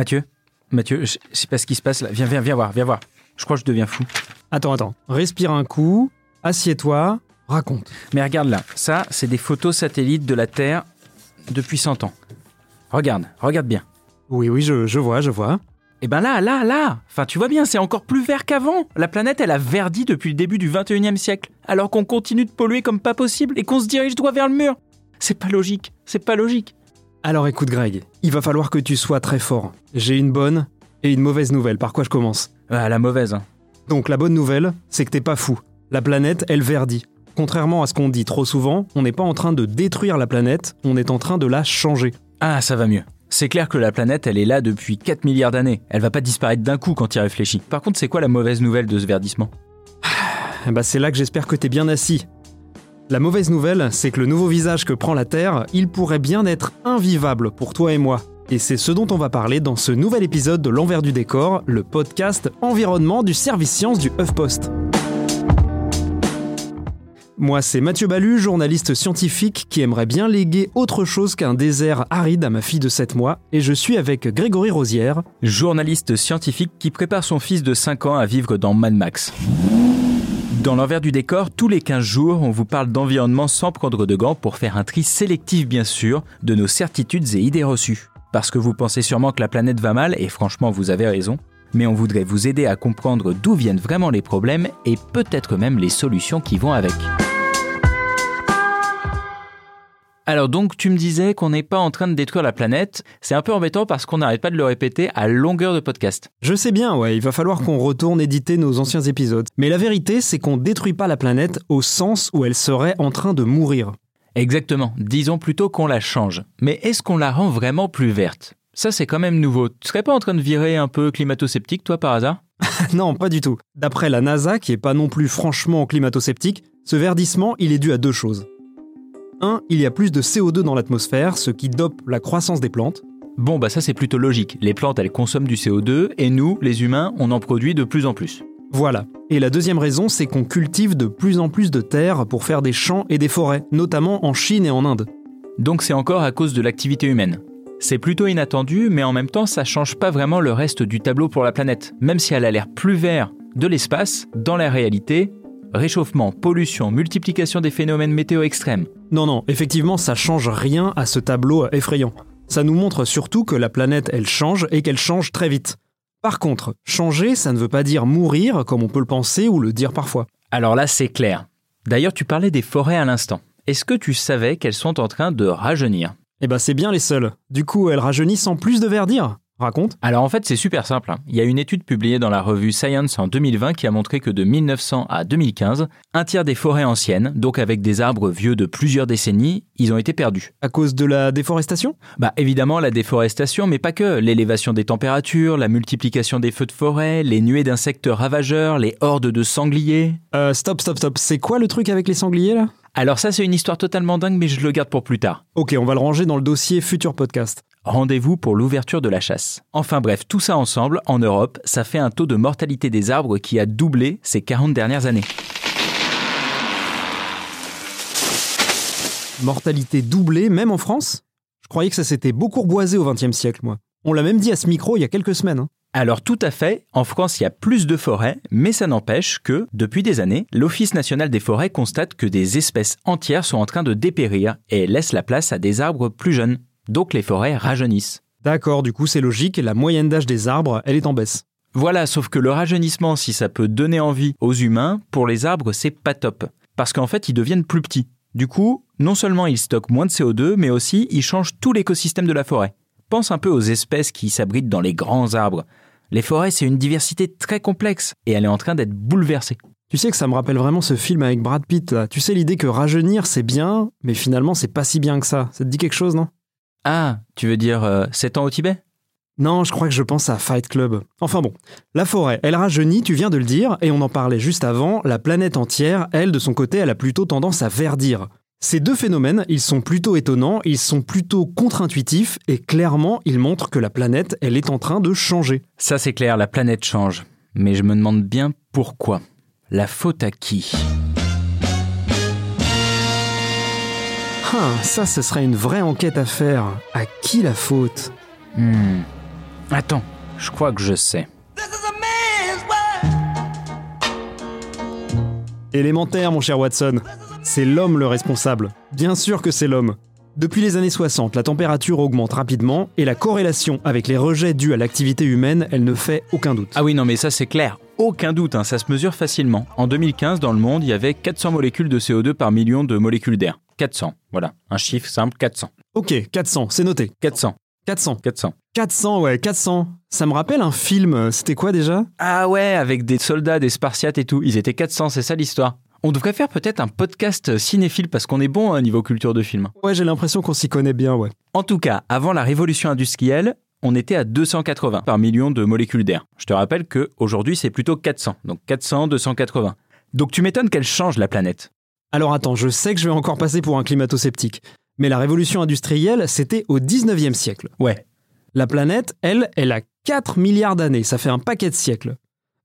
Mathieu Mathieu, je sais pas ce qui se passe là. Viens, viens, viens voir, viens voir. Je crois que je deviens fou. Attends, attends. Respire un coup, assieds-toi, raconte. Mais regarde là, ça, c'est des photos satellites de la Terre depuis 100 ans. Regarde, regarde bien. Oui, oui, je, je vois, je vois. Et ben là, là, là Enfin, tu vois bien, c'est encore plus vert qu'avant La planète, elle a verdi depuis le début du 21e siècle, alors qu'on continue de polluer comme pas possible et qu'on se dirige droit vers le mur C'est pas logique, c'est pas logique Alors écoute, Greg, il va falloir que tu sois très fort. J'ai une bonne et une mauvaise nouvelle. Par quoi je commence? Ah, la mauvaise, hein. Donc, la bonne nouvelle, c'est que t'es pas fou. La planète, elle verdit. Contrairement à ce qu'on dit trop souvent, on n'est pas en train de détruire la planète, on est en train de la changer. Ah, ça va mieux. C'est clair que la planète, elle est là depuis 4 milliards d'années. Elle va pas disparaître d'un coup quand y réfléchis. Par contre, c'est quoi la mauvaise nouvelle de ce verdissement? Eh bah, c'est là que j'espère que t'es bien assis. La mauvaise nouvelle, c'est que le nouveau visage que prend la Terre, il pourrait bien être invivable pour toi et moi. Et c'est ce dont on va parler dans ce nouvel épisode de L'envers du décor, le podcast environnement du service science du HuffPost. Moi, c'est Mathieu Balu, journaliste scientifique qui aimerait bien léguer autre chose qu'un désert aride à ma fille de 7 mois, et je suis avec Grégory Rosière. Journaliste scientifique qui prépare son fils de 5 ans à vivre dans Mad Max. Dans l'envers du décor, tous les 15 jours, on vous parle d'environnement sans prendre de gants pour faire un tri sélectif bien sûr de nos certitudes et idées reçues. Parce que vous pensez sûrement que la planète va mal, et franchement vous avez raison, mais on voudrait vous aider à comprendre d'où viennent vraiment les problèmes et peut-être même les solutions qui vont avec. Alors donc tu me disais qu'on n'est pas en train de détruire la planète, c'est un peu embêtant parce qu'on n'arrête pas de le répéter à longueur de podcast. Je sais bien, ouais, il va falloir qu'on retourne éditer nos anciens épisodes. Mais la vérité, c'est qu'on détruit pas la planète au sens où elle serait en train de mourir. Exactement, disons plutôt qu'on la change. Mais est-ce qu'on la rend vraiment plus verte? Ça c'est quand même nouveau. Tu serais pas en train de virer un peu climato-sceptique toi par hasard? Non, pas du tout. D'après la NASA, qui est pas non plus franchement climato-sceptique, ce verdissement, il est dû à deux choses. Un, il y a plus de CO2 dans l'atmosphère, ce qui dope la croissance des plantes. Bon bah ça c'est plutôt logique. Les plantes elles consomment du CO2 et nous, les humains, on en produit de plus en plus. Voilà. Et la deuxième raison, c'est qu'on cultive de plus en plus de terres pour faire des champs et des forêts, notamment en Chine et en Inde. Donc c'est encore à cause de l'activité humaine. C'est plutôt inattendu, mais en même temps, ça change pas vraiment le reste du tableau pour la planète. Même si elle a l'air plus vert de l'espace, dans la réalité, réchauffement, pollution, multiplication des phénomènes météo extrêmes. Non, non, effectivement, ça change rien à ce tableau effrayant. Ça nous montre surtout que la planète, elle change et qu'elle change très vite. Par contre, changer, ça ne veut pas dire mourir comme on peut le penser ou le dire parfois. Alors là, c'est clair. D'ailleurs, tu parlais des forêts à l'instant. Est-ce que tu savais qu'elles sont en train de rajeunir? Eh ben, c'est bien les seules. Du coup, elles rajeunissent sans plus de verdir. Raconte. Alors en fait, c'est super simple. hein. Il y a une étude publiée dans la revue Science en 2020 qui a montré que de 1900 à 2015, un tiers des forêts anciennes, donc avec des arbres vieux de plusieurs décennies, ils ont été perdus. À cause de la déforestation? Bah évidemment la déforestation, mais pas que. L'élévation des températures, la multiplication des feux de forêt, les nuées d'insectes ravageurs, les hordes de sangliers. Euh, stop, stop, stop. C'est quoi le truc avec les sangliers là? Alors ça c'est une histoire totalement dingue, mais je le garde pour plus tard. Ok, on va le ranger dans le dossier futur podcast. Rendez-vous pour l'ouverture de la chasse. Enfin bref, tout ça ensemble, en Europe, ça fait un taux de mortalité des arbres qui a doublé ces 40 dernières années. Mortalité doublée, même en France? Je croyais que ça s'était beaucoup reboisé au XXe siècle, moi. On l'a même dit à ce micro il y a quelques semaines. hein. Alors tout à fait, en France il y a plus de forêts, mais ça n'empêche que, depuis des années, l'Office national des forêts constate que des espèces entières sont en train de dépérir et laisse la place à des arbres plus jeunes. Donc les forêts rajeunissent. D'accord, du coup c'est logique, la moyenne d'âge des arbres, elle est en baisse. Voilà, sauf que le rajeunissement, si ça peut donner envie aux humains, pour les arbres c'est pas top. Parce qu'en fait ils deviennent plus petits. Du coup, non seulement ils stockent moins de CO2, mais aussi ils changent tout l'écosystème de la forêt. Pense un peu aux espèces qui s'abritent dans les grands arbres. Les forêts, c'est une diversité très complexe et elle est en train d'être bouleversée. Tu sais que ça me rappelle vraiment ce film avec Brad Pitt. Là. Tu sais l'idée que rajeunir c'est bien, mais finalement c'est pas si bien que ça. Ça te dit quelque chose, non? Ah, tu veux dire euh, 7 ans au Tibet? Non, je crois que je pense à Fight Club. Enfin bon, la forêt, elle rajeunit, tu viens de le dire, et on en parlait juste avant, la planète entière, elle, de son côté, elle a plutôt tendance à verdir. Ces deux phénomènes, ils sont plutôt étonnants, ils sont plutôt contre-intuitifs, et clairement, ils montrent que la planète, elle est en train de changer. Ça c'est clair, la planète change. Mais je me demande bien pourquoi. La faute à qui? Ah, ça, ce serait une vraie enquête à faire. À qui la faute? Hmm. Attends, je crois que je sais. Élémentaire, mon cher Watson. C'est l'homme le responsable. Bien sûr que c'est l'homme. Depuis les années 60, la température augmente rapidement et la corrélation avec les rejets dus à l'activité humaine, elle ne fait aucun doute. Ah oui, non mais ça c'est clair. Aucun doute, hein, ça se mesure facilement. En 2015, dans le monde, il y avait 400 molécules de CO2 par million de molécules d'air. 400, voilà. Un chiffre simple, 400. Ok, 400, c'est noté. 400, 400. 400. 400, ouais, 400. Ça me rappelle un film, c'était quoi déjà? Ah ouais, avec des soldats, des spartiates et tout. Ils étaient 400, c'est ça l'histoire. On devrait faire peut-être un podcast cinéphile parce qu'on est bon à niveau culture de film. Ouais, j'ai l'impression qu'on s'y connaît bien, ouais. En tout cas, avant la révolution industrielle, on était à 280 par million de molécules d'air. Je te rappelle que aujourd'hui c'est plutôt 400. Donc 400, 280. Donc tu m'étonnes qu'elle change la planète. Alors attends, je sais que je vais encore passer pour un climato-sceptique. Mais la révolution industrielle, c'était au 19e siècle. Ouais. La planète, elle, elle a 4 milliards d'années, ça fait un paquet de siècles.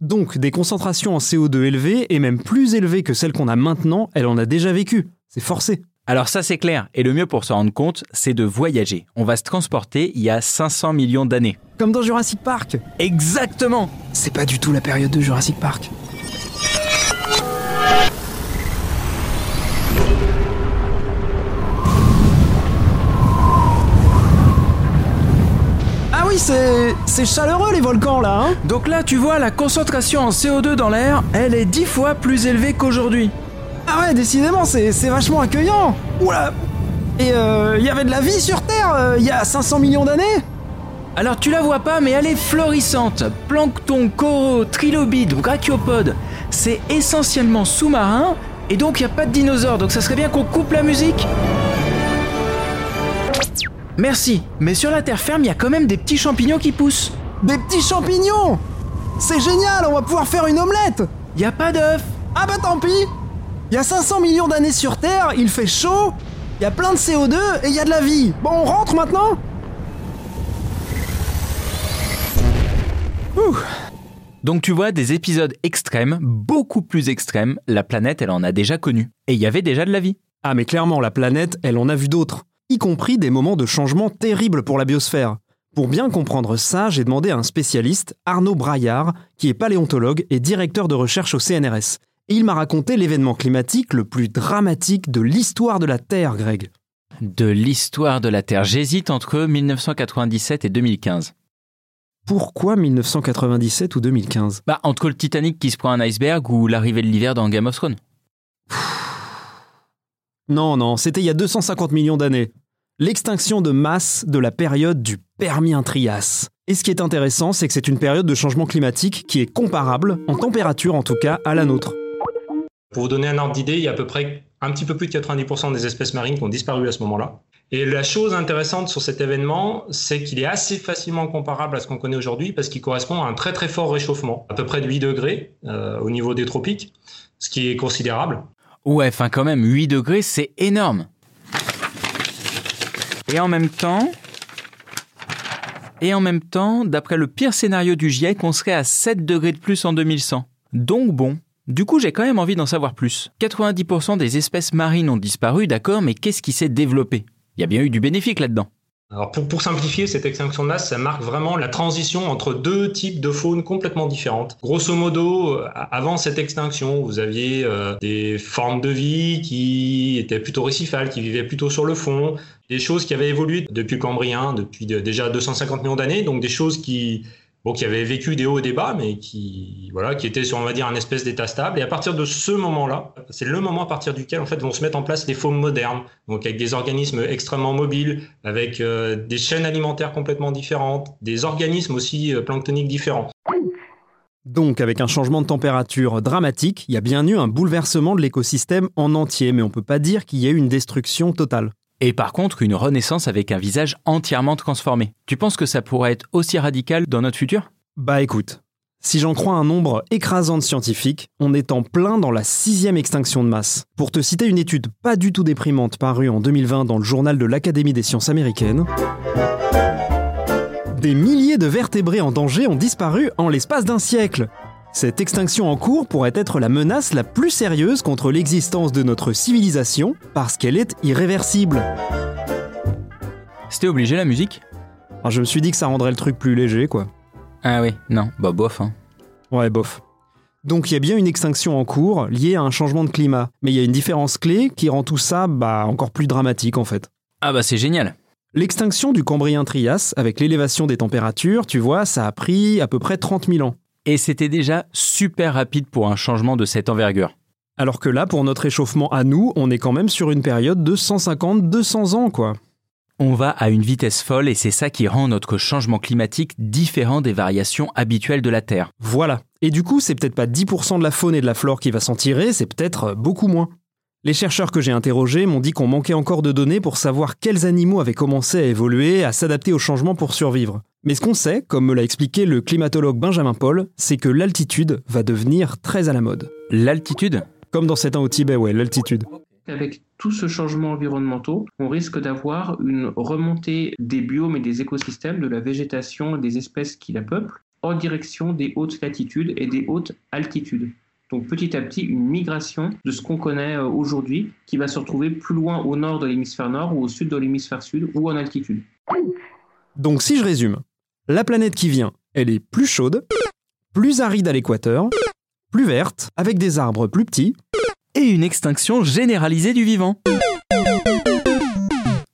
Donc des concentrations en CO2 élevées, et même plus élevées que celles qu'on a maintenant, elle en a déjà vécu. C'est forcé. Alors ça c'est clair, et le mieux pour s'en rendre compte, c'est de voyager. On va se transporter il y a 500 millions d'années. Comme dans Jurassic Park. Exactement C'est pas du tout la période de Jurassic Park. Oui, c'est c'est chaleureux les volcans là, hein Donc là tu vois, la concentration en CO2 dans l'air, elle est 10 fois plus élevée qu'aujourd'hui. Ah ouais, décidément, c'est c'est vachement accueillant. Oula. Et euh, il y avait de la vie sur Terre euh, il y a 500 millions d'années Alors tu la vois pas, mais elle est florissante. Plancton, coraux, trilobites, brachiopodes. C'est essentiellement sous-marin, et donc il n'y a pas de dinosaures, donc ça serait bien qu'on coupe la musique. Merci, mais sur la terre ferme, il y a quand même des petits champignons qui poussent. Des petits champignons C'est génial, on va pouvoir faire une omelette Il n'y a pas d'œufs. Ah bah tant pis Il y a 500 millions d'années sur Terre, il fait chaud, il y a plein de CO2 et il y a de la vie. Bon, on rentre maintenant Ouh. Donc tu vois, des épisodes extrêmes, beaucoup plus extrêmes, la planète, elle en a déjà connu. Et il y avait déjà de la vie. Ah mais clairement, la planète, elle en a vu d'autres, y compris des moments de changement terribles pour la biosphère. Pour bien comprendre ça, j'ai demandé à un spécialiste, Arnaud Braillard, qui est paléontologue et directeur de recherche au CNRS. Et il m'a raconté l'événement climatique le plus dramatique de l'histoire de la Terre, Greg. De l'histoire de la Terre. J'hésite entre 1997 et 2015. Pourquoi 1997 ou 2015 Bah, entre le Titanic qui se prend un iceberg ou l'arrivée de l'hiver dans Game of Thrones. Non, non, c'était il y a 250 millions d'années. L'extinction de masse de la période du Permien-Trias. Et ce qui est intéressant, c'est que c'est une période de changement climatique qui est comparable, en température en tout cas, à la nôtre. Pour vous donner un ordre d'idée, il y a à peu près un petit peu plus de 90% des espèces marines qui ont disparu à ce moment-là. Et la chose intéressante sur cet événement, c'est qu'il est assez facilement comparable à ce qu'on connaît aujourd'hui parce qu'il correspond à un très très fort réchauffement, à peu près de 8 degrés euh, au niveau des tropiques, ce qui est considérable. Ouais, enfin quand même, 8 degrés, c'est énorme. Et en même temps... D'après le pire scénario du GIEC, on serait à 7 degrés de plus en 2100. Donc bon. Du coup, j'ai quand même envie d'en savoir plus. 90% des espèces marines ont disparu, d'accord, mais qu'est-ce qui s'est développé? Il y a bien eu du bénéfique là-dedans. Alors pour, pour simplifier, cette extinction de masse, ça marque vraiment la transition entre deux types de faunes complètement différentes. Grosso modo, euh, avant cette extinction, vous aviez euh, des formes de vie qui étaient plutôt récifales, qui vivaient plutôt sur le fond, des choses qui avaient évolué depuis le Cambrien, depuis de- déjà 250 millions d'années, donc des choses qui qui avait vécu des hauts et des bas, mais qui, voilà, qui était sur, on va un espèce d'état stable. Et à partir de ce moment-là, c'est le moment à partir duquel, en fait, vont se mettre en place les faumes modernes. Donc, avec des organismes extrêmement mobiles, avec euh, des chaînes alimentaires complètement différentes, des organismes aussi euh, planctoniques différents. Donc, avec un changement de température dramatique, il y a bien eu un bouleversement de l'écosystème en entier, mais on peut pas dire qu'il y ait eu une destruction totale. Et par contre, une renaissance avec un visage entièrement transformé. Tu penses que ça pourrait être aussi radical dans notre futur? Bah écoute, si j'en crois un nombre écrasant de scientifiques, on est en plein dans la sixième extinction de masse. Pour te citer une étude pas du tout déprimante parue en 2020 dans le journal de l'Académie des sciences américaines, des milliers de vertébrés en danger ont disparu en l'espace d'un siècle. Cette extinction en cours pourrait être la menace la plus sérieuse contre l'existence de notre civilisation parce qu'elle est irréversible. C'était obligé la musique? Alors je me suis dit que ça rendrait le truc plus léger, quoi. Ah oui, non, bah bof. Hein. Ouais, bof. Donc il y a bien une extinction en cours liée à un changement de climat, mais il y a une différence clé qui rend tout ça bah, encore plus dramatique en fait. Ah bah c'est génial. L'extinction du Cambrien-Trias, avec l'élévation des températures, tu vois, ça a pris à peu près 30 000 ans. Et c'était déjà super rapide pour un changement de cette envergure. Alors que là, pour notre échauffement à nous, on est quand même sur une période de 150-200 ans, quoi. On va à une vitesse folle et c'est ça qui rend notre changement climatique différent des variations habituelles de la Terre. Voilà. Et du coup, c'est peut-être pas 10% de la faune et de la flore qui va s'en tirer, c'est peut-être beaucoup moins. Les chercheurs que j'ai interrogés m'ont dit qu'on manquait encore de données pour savoir quels animaux avaient commencé à évoluer, à s'adapter au changement pour survivre. Mais ce qu'on sait, comme me l'a expliqué le climatologue Benjamin Paul, c'est que l'altitude va devenir très à la mode. L'altitude? Comme dans certains au Tibet, ouais, l'altitude. Avec tout ce changement environnementaux, on risque d'avoir une remontée des biomes et des écosystèmes, de la végétation et des espèces qui la peuplent, en direction des hautes latitudes et des hautes altitudes. Donc petit à petit, une migration de ce qu'on connaît euh, aujourd'hui, qui va se retrouver plus loin au nord de l'hémisphère nord ou au sud de l'hémisphère sud ou en altitude. Donc si je résume, la planète qui vient, elle est plus chaude, plus aride à l'équateur, plus verte, avec des arbres plus petits, et une extinction généralisée du vivant.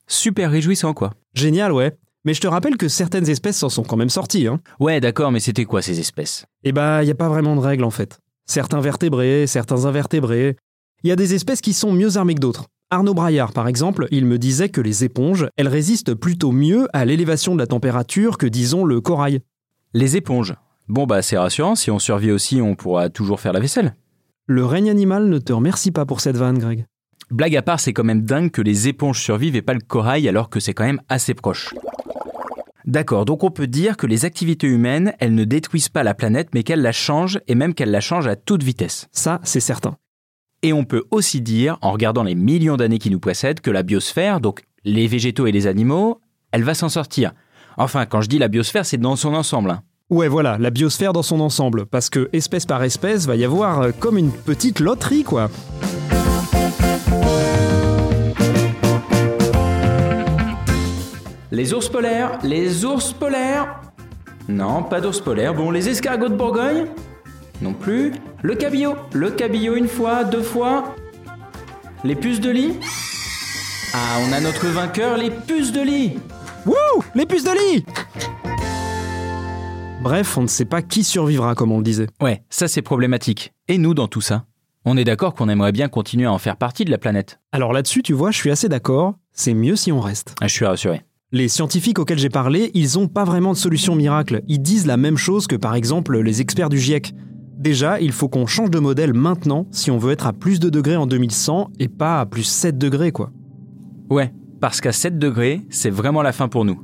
Super réjouissant quoi. Génial, ouais. Mais je te rappelle que certaines espèces s'en sont quand même sorties. Hein. Ouais, d'accord, mais c'était quoi ces espèces? Eh bah, y a pas vraiment de règles en fait. Certains vertébrés, certains invertébrés. Il y a des espèces qui sont mieux armées que d'autres. Arnaud Braillard, par exemple, il me disait que les éponges, elles résistent plutôt mieux à l'élévation de la température que, disons, le corail. Les éponges. Bon bah c'est rassurant, si on survit aussi, on pourra toujours faire la vaisselle. Le règne animal ne te remercie pas pour cette vanne, Greg. Blague à part, c'est quand même dingue que les éponges survivent et pas le corail alors que c'est quand même assez proche. D'accord, donc on peut dire que les activités humaines, elles ne détruisent pas la planète, mais qu'elles la changent, et même qu'elles la changent à toute vitesse. Ça, c'est certain. Et on peut aussi dire, en regardant les millions d'années qui nous précèdent, que la biosphère, donc les végétaux et les animaux, elle va s'en sortir. Enfin, quand je dis la biosphère, c'est dans son ensemble. hein. Ouais, voilà, la biosphère dans son ensemble, parce que espèce par espèce, va y avoir euh, comme une petite loterie, quoi. Les ours polaires, les ours polaires Non, pas d'ours polaires. Bon, les escargots de Bourgogne Non plus. Le cabillaud, le cabillaud une fois, deux fois. Les puces de lit Ah, on a notre vainqueur, les puces de lit Wouh Les puces de lit Bref, on ne sait pas qui survivra, comme on le disait. Ouais, ça c'est problématique. Et nous dans tout ça On est d'accord qu'on aimerait bien continuer à en faire partie de la planète. Alors là-dessus, tu vois, je suis assez d'accord, c'est mieux si on reste. Ah, je suis rassuré. Les scientifiques auxquels j'ai parlé, ils ont pas vraiment de solution miracle. Ils disent la même chose que par exemple les experts du GIEC. Déjà, il faut qu'on change de modèle maintenant si on veut être à plus de degrés en 2100 et pas à plus 7 degrés quoi. Ouais, parce qu'à 7 degrés, c'est vraiment la fin pour nous.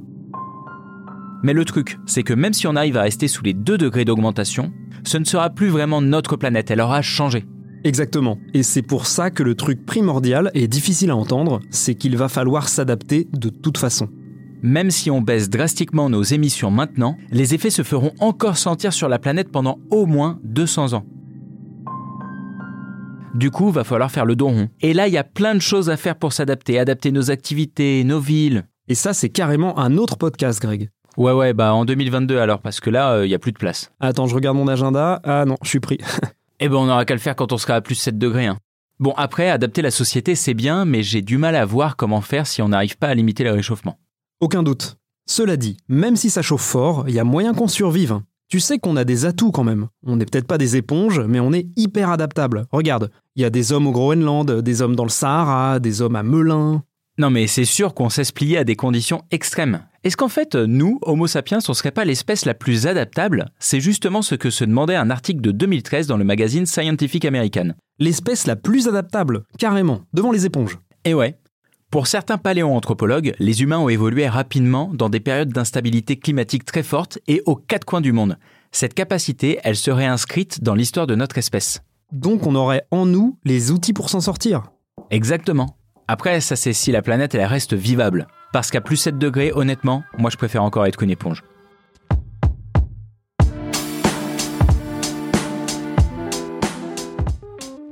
Mais le truc, c'est que même si on arrive à rester sous les 2 degrés d'augmentation, ce ne sera plus vraiment notre planète, elle aura changé. Exactement. Et c'est pour ça que le truc primordial et difficile à entendre, c'est qu'il va falloir s'adapter de toute façon. Même si on baisse drastiquement nos émissions maintenant, les effets se feront encore sentir sur la planète pendant au moins 200 ans. Du coup, va falloir faire le dos rond. Et là, il y a plein de choses à faire pour s'adapter, adapter nos activités, nos villes. Et ça, c'est carrément un autre podcast, Greg. Ouais, ouais, bah en 2022 alors, parce que là, il y a plus de place. Attends, je regarde mon agenda. Ah non, je suis pris. Eh ben, on aura qu'à le faire quand on sera à plus 7 degrés. hein. Bon, après, adapter la société, c'est bien, mais j'ai du mal à voir comment faire si on n'arrive pas à limiter le réchauffement. Aucun doute. Cela dit, même si ça chauffe fort, il y a moyen qu'on survive. Tu sais qu'on a des atouts quand même. On n'est peut-être pas des éponges, mais on est hyper adaptable. Regarde, il y a des hommes au Groenland, des hommes dans le Sahara, des hommes à Melun. Non mais c'est sûr qu'on sait se plier à des conditions extrêmes. Est-ce qu'en fait, nous, Homo sapiens, on serait pas l'espèce la plus adaptable? C'est justement ce que se demandait un article de 2013 dans le magazine Scientific American. L'espèce la plus adaptable, carrément, devant les éponges. Et ouais. Pour certains paléoanthropologues, les humains ont évolué rapidement dans des périodes d'instabilité climatique très fortes et aux quatre coins du monde. Cette capacité, elle serait inscrite dans l'histoire de notre espèce. Donc on aurait en nous les outils pour s'en sortir. Exactement. Après, ça c'est si la planète elle reste vivable. Parce qu'à plus 7 degrés, honnêtement, moi je préfère encore être qu'une éponge.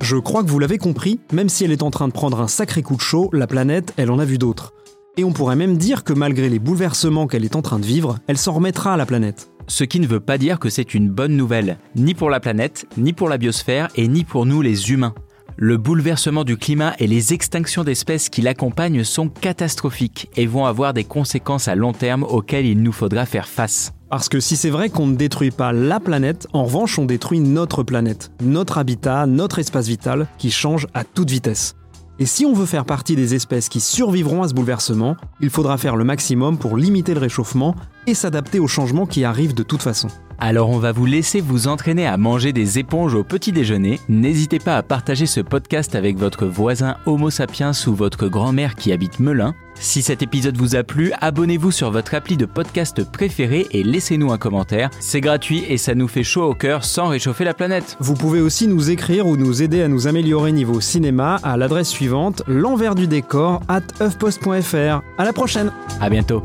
Je crois que vous l'avez compris, même si elle est en train de prendre un sacré coup de chaud, la planète, elle en a vu d'autres. Et on pourrait même dire que malgré les bouleversements qu'elle est en train de vivre, elle s'en remettra à la planète. Ce qui ne veut pas dire que c'est une bonne nouvelle, ni pour la planète, ni pour la biosphère et ni pour nous les humains. Le bouleversement du climat et les extinctions d'espèces qui l'accompagnent sont catastrophiques et vont avoir des conséquences à long terme auxquelles il nous faudra faire face. Parce que si c'est vrai qu'on ne détruit pas la planète, en revanche on détruit notre planète, notre habitat, notre espace vital, qui change à toute vitesse. Et si on veut faire partie des espèces qui survivront à ce bouleversement, il faudra faire le maximum pour limiter le réchauffement et s'adapter aux changements qui arrivent de toute façon. Alors on va vous laisser vous entraîner à manger des éponges au petit déjeuner. N'hésitez pas à partager ce podcast avec votre voisin Homo sapiens ou votre grand-mère qui habite Melun. Si cet épisode vous a plu, abonnez-vous sur votre appli de podcast préféré et laissez-nous un commentaire. C'est gratuit et ça nous fait chaud au cœur sans réchauffer la planète. Vous pouvez aussi nous écrire ou nous aider à nous améliorer niveau cinéma à l'adresse suivante l'envers du décor at. À la prochaine. À bientôt.